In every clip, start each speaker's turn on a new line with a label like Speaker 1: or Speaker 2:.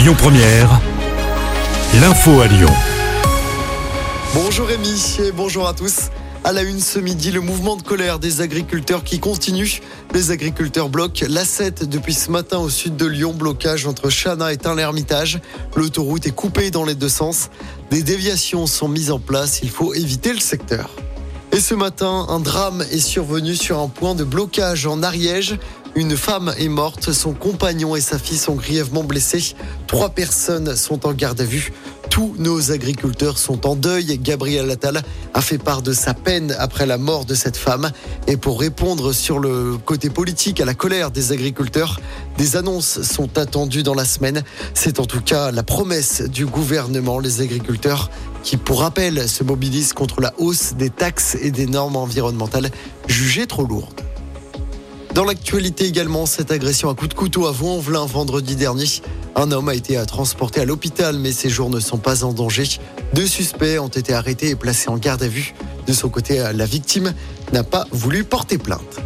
Speaker 1: Lyon Première, l'info à Lyon.
Speaker 2: Bonjour Rémi et bonjour à tous. À la une ce midi, le mouvement de colère des agriculteurs qui continue. Les agriculteurs bloquent l'A7 depuis ce matin au sud de Lyon, blocage entre Chana et Tain-l'Hermitage. L'autoroute est coupée dans les deux sens. Des déviations sont mises en place, il faut éviter le secteur. Et ce matin, un drame est survenu sur un point de blocage en Ariège. Une femme est morte, son compagnon et sa fille sont grièvement blessés. Trois personnes sont en garde à vue. Tous nos agriculteurs sont en deuil. Gabriel Attal a fait part de sa peine après la mort de cette femme. Et pour répondre sur le côté politique à la colère des agriculteurs, des annonces sont attendues dans la semaine. C'est en tout cas la promesse du gouvernement. Les agriculteurs qui, pour rappel, se mobilisent contre la hausse des taxes et des normes environnementales jugées trop lourdes. Dans l'actualité également, cette agression à coup de couteau à Vaux-en-Velin vendredi dernier. Un homme a été transporté à l'hôpital, mais ses jours ne sont pas en danger. Deux suspects ont été arrêtés et placés en garde à vue. De son côté, la victime n'a pas voulu porter plainte.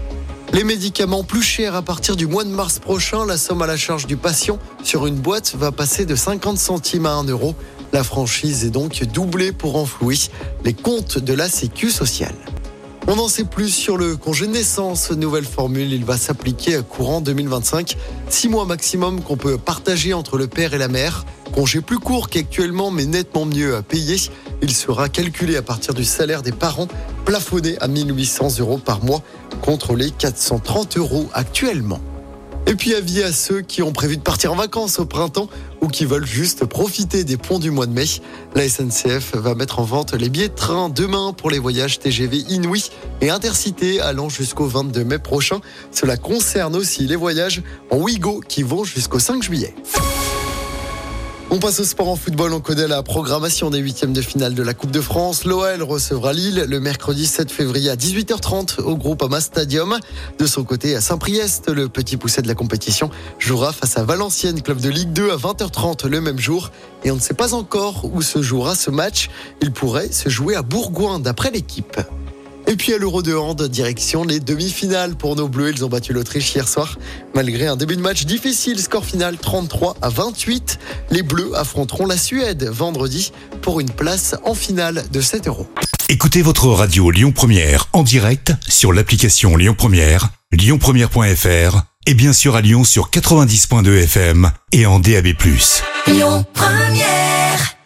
Speaker 2: Les médicaments plus chers à partir du mois de mars prochain, la somme à la charge du patient sur une boîte va passer de 50 centimes à 1 euro. La franchise est donc doublée pour renflouer les comptes de la Sécu sociale. On en sait plus sur le congé naissance. Nouvelle formule, il va s'appliquer à courant 2025. Six mois maximum qu'on peut partager entre le père et la mère. Congé plus court qu'actuellement, mais nettement mieux à payer. Il sera calculé à partir du salaire des parents, plafonné à 1800 euros par mois, contre les 430 euros actuellement. Et puis avis à ceux qui ont prévu de partir en vacances au printemps ou qui veulent juste profiter des ponts du mois de mai. La SNCF va mettre en vente les billets de train demain pour les voyages TGV Inouï et Intercité allant jusqu'au 22 mai prochain. Cela concerne aussi les voyages en Ouigo qui vont jusqu'au 5 juillet. On passe au sport en football. On connaît la programmation des huitièmes de finale de la Coupe de France. L'OL recevra Lille le mercredi 7 février à 18h30 au groupe Ama Stadium. De son côté, à Saint-Priest, le petit pousset de la compétition jouera face à Valenciennes, club de Ligue 2 à 20h30 le même jour. Et on ne sait pas encore où se jouera ce match. Il pourrait se jouer à Bourgoin d'après l'équipe. Et puis à l'Euro de hand, direction les demi-finales pour nos Bleus. Ils ont battu l'Autriche hier soir. Malgré un début de match difficile, score final 33 à 28. Les Bleus affronteront la Suède vendredi pour une place en finale de 7 euros.
Speaker 1: Écoutez votre radio Lyon Première en direct sur l'application Lyon Première, lyonpremière.fr et bien sûr à Lyon sur 90.2 FM et en DAB+.
Speaker 3: Lyon Première